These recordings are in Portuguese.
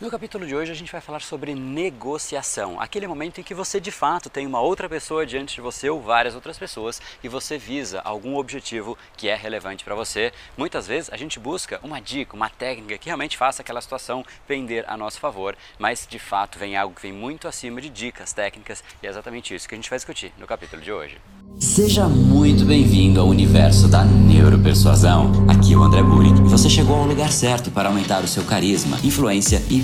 No capítulo de hoje a gente vai falar sobre negociação, aquele momento em que você de fato tem uma outra pessoa diante de você ou várias outras pessoas e você visa algum objetivo que é relevante para você. Muitas vezes a gente busca uma dica, uma técnica que realmente faça aquela situação pender a nosso favor, mas de fato vem algo que vem muito acima de dicas, técnicas e é exatamente isso que a gente vai discutir no capítulo de hoje. Seja muito bem-vindo ao universo da neuropersuasão. Aqui é o André Buri e você chegou ao lugar certo para aumentar o seu carisma, influência e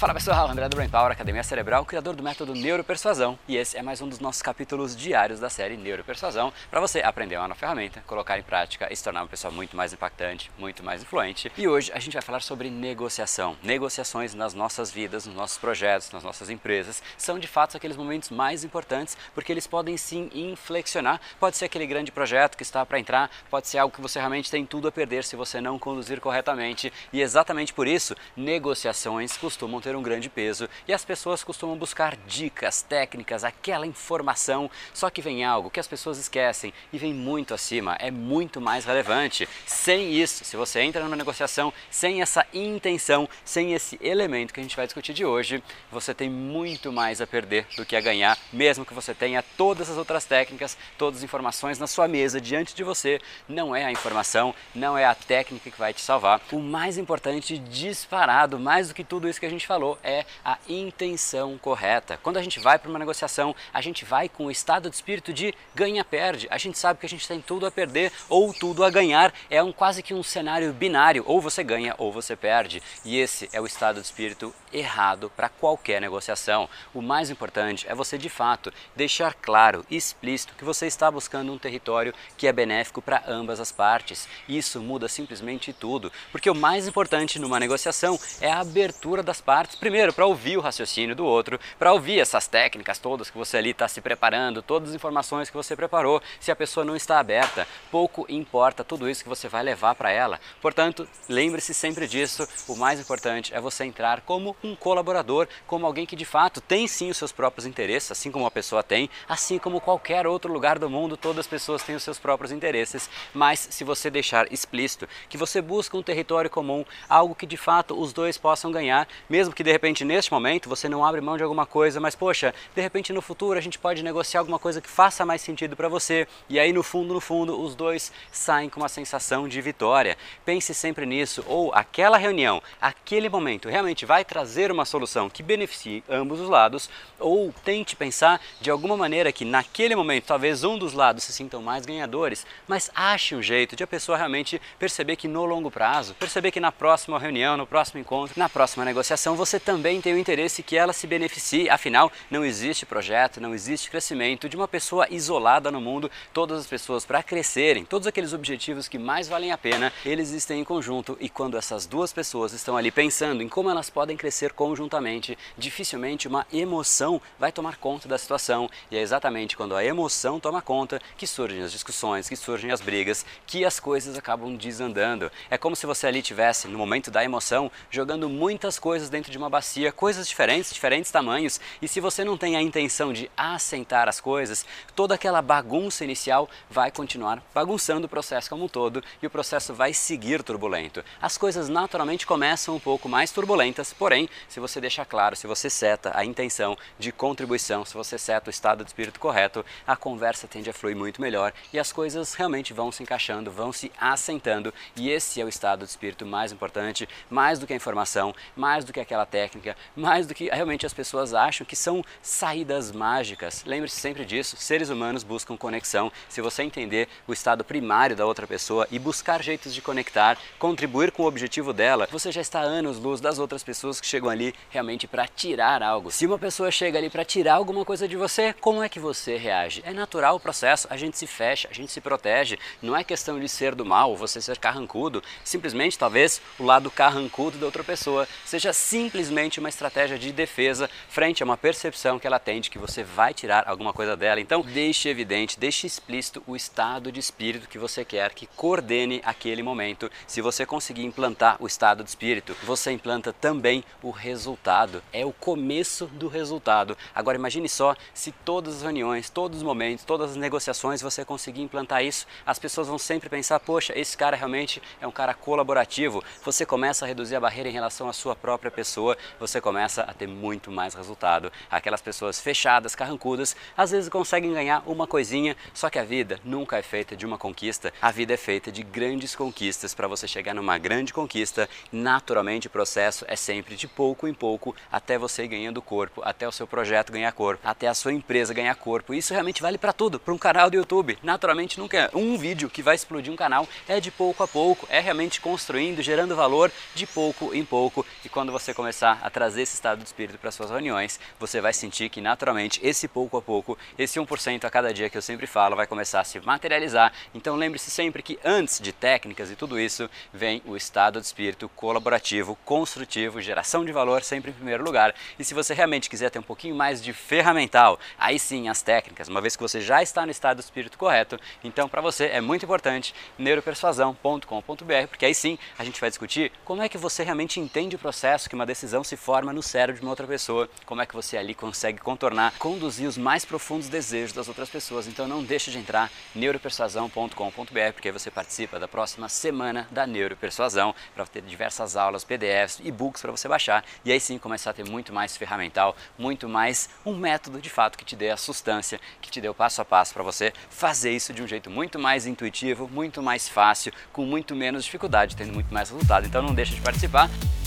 Fala pessoal, André do Brain Power, Academia Cerebral, criador do método Neuropersuasão, e esse é mais um dos nossos capítulos diários da série Neuropersuasão, para você aprender uma nova ferramenta, colocar em prática e se tornar uma pessoa muito mais impactante, muito mais influente. E hoje a gente vai falar sobre negociação. Negociações nas nossas vidas, nos nossos projetos, nas nossas empresas, são de fato aqueles momentos mais importantes, porque eles podem sim inflexionar. Pode ser aquele grande projeto que está para entrar, pode ser algo que você realmente tem tudo a perder se você não conduzir corretamente, e exatamente por isso, negociações costumam ter ter um grande peso e as pessoas costumam buscar dicas, técnicas, aquela informação. Só que vem algo que as pessoas esquecem e vem muito acima, é muito mais relevante. Sem isso, se você entra numa negociação sem essa intenção, sem esse elemento que a gente vai discutir de hoje, você tem muito mais a perder do que a ganhar, mesmo que você tenha todas as outras técnicas, todas as informações na sua mesa diante de você. Não é a informação, não é a técnica que vai te salvar. O mais importante, disparado, mais do que tudo isso que a gente falou falou é a intenção correta. Quando a gente vai para uma negociação, a gente vai com o estado de espírito de ganha-perde. A gente sabe que a gente tem tudo a perder ou tudo a ganhar. É um quase que um cenário binário, ou você ganha ou você perde. E esse é o estado de espírito errado para qualquer negociação. O mais importante é você de fato deixar claro explícito que você está buscando um território que é benéfico para ambas as partes. Isso muda simplesmente tudo, porque o mais importante numa negociação é a abertura das partes partes, primeiro para ouvir o raciocínio do outro, para ouvir essas técnicas todas que você ali está se preparando, todas as informações que você preparou. Se a pessoa não está aberta, pouco importa tudo isso que você vai levar para ela. Portanto, lembre-se sempre disso. O mais importante é você entrar como um colaborador, como alguém que de fato tem sim os seus próprios interesses, assim como a pessoa tem, assim como qualquer outro lugar do mundo, todas as pessoas têm os seus próprios interesses. Mas se você deixar explícito que você busca um território comum, algo que de fato os dois possam ganhar, mesmo que que de repente neste momento você não abre mão de alguma coisa, mas poxa, de repente no futuro a gente pode negociar alguma coisa que faça mais sentido para você. E aí no fundo, no fundo, os dois saem com uma sensação de vitória. Pense sempre nisso, ou aquela reunião, aquele momento realmente vai trazer uma solução que beneficie ambos os lados, ou tente pensar de alguma maneira que naquele momento talvez um dos lados se sintam mais ganhadores, mas ache um jeito de a pessoa realmente perceber que no longo prazo, perceber que na próxima reunião, no próximo encontro, na próxima negociação você você também tem o interesse que ela se beneficie. Afinal, não existe projeto, não existe crescimento de uma pessoa isolada no mundo. Todas as pessoas, para crescerem, todos aqueles objetivos que mais valem a pena, eles existem em conjunto. E quando essas duas pessoas estão ali pensando em como elas podem crescer conjuntamente, dificilmente uma emoção vai tomar conta da situação. E é exatamente quando a emoção toma conta que surgem as discussões, que surgem as brigas, que as coisas acabam desandando. É como se você ali tivesse, no momento da emoção, jogando muitas coisas dentro de uma bacia, coisas diferentes, diferentes tamanhos, e se você não tem a intenção de assentar as coisas, toda aquela bagunça inicial vai continuar bagunçando o processo como um todo e o processo vai seguir turbulento. As coisas naturalmente começam um pouco mais turbulentas, porém, se você deixa claro, se você seta a intenção de contribuição, se você seta o estado de espírito correto, a conversa tende a fluir muito melhor e as coisas realmente vão se encaixando, vão se assentando, e esse é o estado de espírito mais importante, mais do que a informação, mais do que aquela aquela técnica, mais do que realmente as pessoas acham que são saídas mágicas. Lembre-se sempre disso, seres humanos buscam conexão. Se você entender o estado primário da outra pessoa e buscar jeitos de conectar, contribuir com o objetivo dela, você já está anos luz das outras pessoas que chegam ali realmente para tirar algo. Se uma pessoa chega ali para tirar alguma coisa de você, como é que você reage? É natural o processo, a gente se fecha, a gente se protege. Não é questão de ser do mal, você ser carrancudo. Simplesmente, talvez, o lado carrancudo da outra pessoa seja simplesmente uma estratégia de defesa frente a uma percepção que ela tem de que você vai tirar alguma coisa dela. Então, deixe evidente, deixe explícito o estado de espírito que você quer que coordene aquele momento. Se você conseguir implantar o estado de espírito, você implanta também o resultado. É o começo do resultado. Agora imagine só se todas as reuniões, todos os momentos, todas as negociações você conseguir implantar isso, as pessoas vão sempre pensar: poxa, esse cara realmente é um cara colaborativo. Você começa a reduzir a barreira em relação à sua própria pessoa, você começa a ter muito mais resultado. Aquelas pessoas fechadas, carrancudas, às vezes conseguem ganhar uma coisinha, só que a vida nunca é feita de uma conquista, a vida é feita de grandes conquistas para você chegar numa grande conquista. Naturalmente, o processo é sempre de pouco em pouco até você ir ganhando corpo, até o seu projeto ganhar corpo, até a sua empresa ganhar corpo. Isso realmente vale para tudo, para um canal do YouTube. Naturalmente, nunca é um vídeo que vai explodir um canal, é de pouco a pouco, é realmente construindo, gerando valor de pouco em pouco. E quando você começar a trazer esse estado de espírito para suas reuniões, você vai sentir que naturalmente esse pouco a pouco, esse 1% a cada dia que eu sempre falo, vai começar a se materializar. Então lembre-se sempre que antes de técnicas e tudo isso, vem o estado de espírito colaborativo, construtivo, geração de valor sempre em primeiro lugar. E se você realmente quiser ter um pouquinho mais de ferramental, aí sim as técnicas, uma vez que você já está no estado de espírito correto, então para você é muito importante neuropersuasão.com.br, porque aí sim a gente vai discutir como é que você realmente entende o processo que uma decisão se forma no cérebro de uma outra pessoa, como é que você ali consegue contornar, conduzir os mais profundos desejos das outras pessoas. Então não deixe de entrar neuropersuasão.com.br, porque aí você participa da próxima semana da Neuropersuasão, para ter diversas aulas, PDFs, e-books para você baixar e aí sim começar a ter muito mais ferramental, muito mais um método de fato que te dê a sustância, que te dê o passo a passo para você fazer isso de um jeito muito mais intuitivo, muito mais fácil, com muito menos dificuldade, tendo muito mais resultado. Então não deixe de participar.